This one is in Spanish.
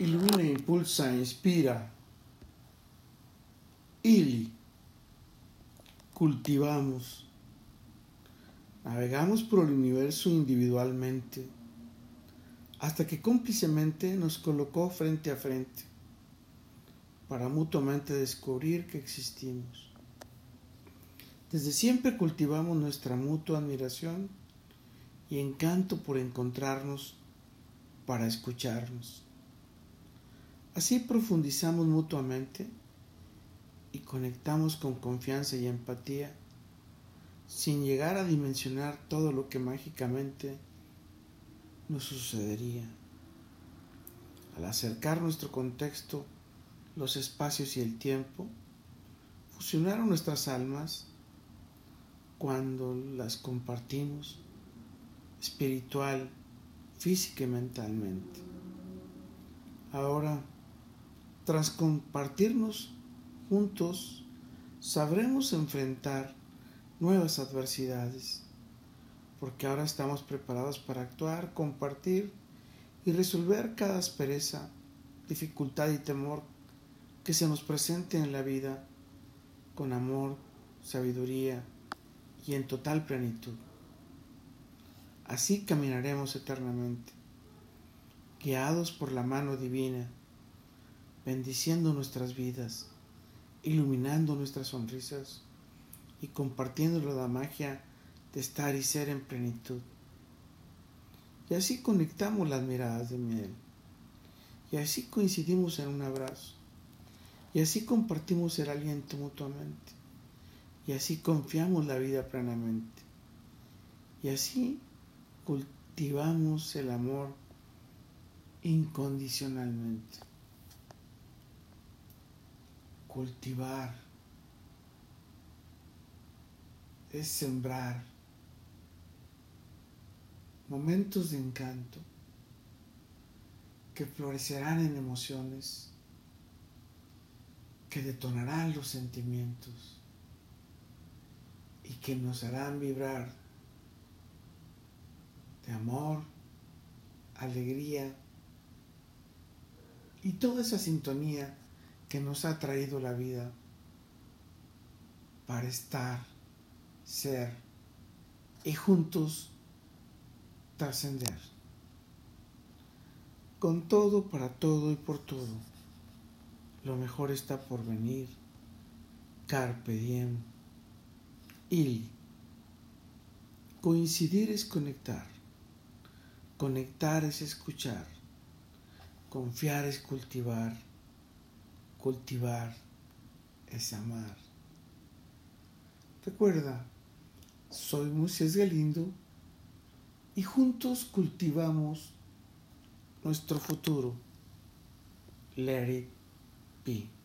ilumina, impulsa, inspira. Ili. Cultivamos. Navegamos por el universo individualmente hasta que cómplicemente nos colocó frente a frente para mutuamente descubrir que existimos. Desde siempre cultivamos nuestra mutua admiración y encanto por encontrarnos para escucharnos. Así profundizamos mutuamente y conectamos con confianza y empatía sin llegar a dimensionar todo lo que mágicamente nos sucedería. Al acercar nuestro contexto, los espacios y el tiempo, fusionaron nuestras almas cuando las compartimos espiritual, física y mentalmente. Ahora, tras compartirnos juntos, sabremos enfrentar nuevas adversidades, porque ahora estamos preparados para actuar, compartir y resolver cada aspereza, dificultad y temor que se nos presente en la vida con amor, sabiduría y en total plenitud. Así caminaremos eternamente, guiados por la mano divina, bendiciendo nuestras vidas, iluminando nuestras sonrisas y compartiendo la magia de estar y ser en plenitud. Y así conectamos las miradas de miel. Y así coincidimos en un abrazo. Y así compartimos el aliento mutuamente. Y así confiamos la vida plenamente. Y así cultivamos el amor incondicionalmente. Cultivar es sembrar momentos de encanto que florecerán en emociones, que detonarán los sentimientos y que nos harán vibrar de amor, alegría y toda esa sintonía que nos ha traído la vida para estar ser y juntos trascender. Con todo, para todo y por todo. Lo mejor está por venir. Carpe diem. Il. Coincidir es conectar. Conectar es escuchar. Confiar es cultivar. Cultivar es amar. Recuerda, soy Moisés Galindo y juntos cultivamos nuestro futuro. Let it.